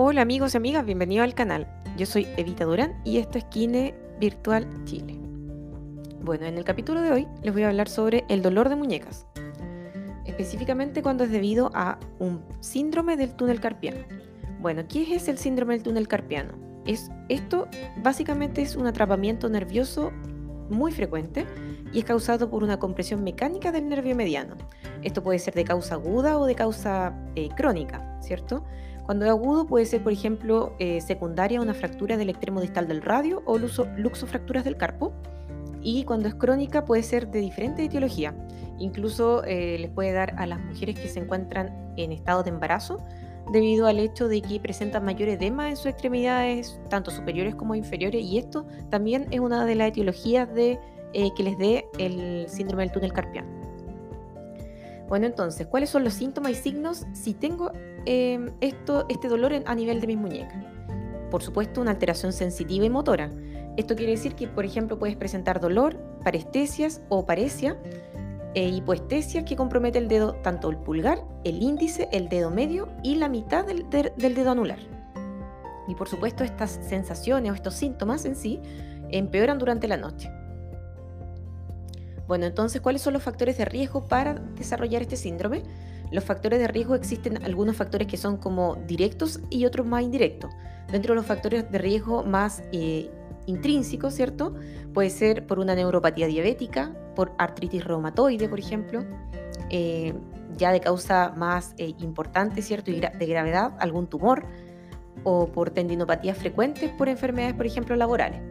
Hola amigos y amigas, bienvenidos al canal. Yo soy Evita Durán y esto es Kine Virtual Chile. Bueno, en el capítulo de hoy les voy a hablar sobre el dolor de muñecas, específicamente cuando es debido a un síndrome del túnel carpiano. Bueno, ¿qué es el síndrome del túnel carpiano? Es, esto básicamente es un atrapamiento nervioso muy frecuente y es causado por una compresión mecánica del nervio mediano. Esto puede ser de causa aguda o de causa eh, crónica, ¿cierto? Cuando es agudo puede ser, por ejemplo, eh, secundaria una fractura del extremo distal del radio o luxofracturas del carpo. Y cuando es crónica puede ser de diferente etiología. Incluso eh, les puede dar a las mujeres que se encuentran en estado de embarazo debido al hecho de que presentan mayor edema en sus extremidades, tanto superiores como inferiores. Y esto también es una de las etiologías de, que les dé el síndrome del túnel carpiano. Bueno, entonces, ¿cuáles son los síntomas y signos si tengo em, esto, este dolor a nivel de mis muñecas? Por supuesto, una alteración sensitiva y motora. Esto quiere decir que, por ejemplo, puedes presentar dolor, parestesias o paresia, e que compromete el dedo, tanto el pulgar, el índice, el dedo medio y la mitad del dedo anular. Y por supuesto, estas sensaciones o estos síntomas en sí empeoran durante la noche. Bueno, entonces, ¿cuáles son los factores de riesgo para desarrollar este síndrome? Los factores de riesgo existen algunos factores que son como directos y otros más indirectos. Dentro de los factores de riesgo más eh, intrínsecos, ¿cierto? Puede ser por una neuropatía diabética, por artritis reumatoide, por ejemplo, eh, ya de causa más eh, importante, ¿cierto? Y de gravedad, algún tumor, o por tendinopatías frecuentes por enfermedades, por ejemplo, laborales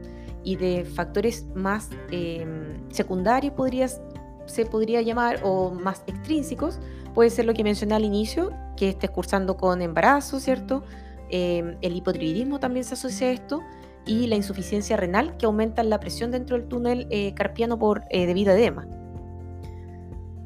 y de factores más em, secundarios podrías, se podría llamar o más extrínsecos, puede ser lo que mencioné al inicio, que estés cursando con embarazo, ¿cierto? Em, el hipotiroidismo también se asocia a esto y la insuficiencia renal que aumenta la presión dentro del túnel eh, carpiano por, eh, debido a edema.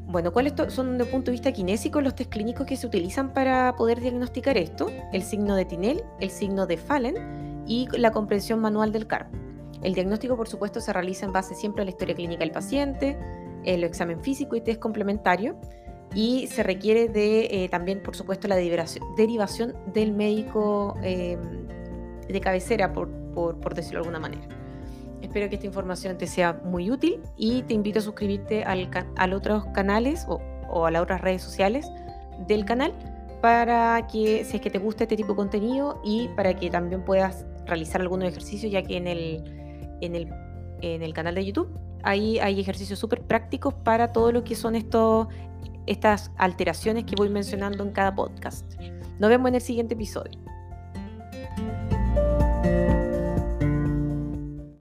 Bueno, ¿cuáles son el punto de vista kinésico los test clínicos que se utilizan para poder diagnosticar esto? El signo de Tinel, el signo de Fallen y la comprensión manual del carpo. El diagnóstico, por supuesto, se realiza en base siempre a la historia clínica del paciente, el examen físico y test complementario, y se requiere de eh, también, por supuesto, la derivación del médico em, de cabecera, por, decirlo de alguna manera. Espero que esta información te sea muy útil y te invito a suscribirte al, a los otros canales o, o a las otras redes sociales del canal para que, si es que te gusta este tipo de contenido y para que también puedas realizar algunos ejercicios, ya que en el en el, en el canal de YouTube. Ahí hay ejercicios súper prácticos para todo lo que son estos, estas alteraciones que voy mencionando en cada podcast. Nos vemos en el siguiente episodio.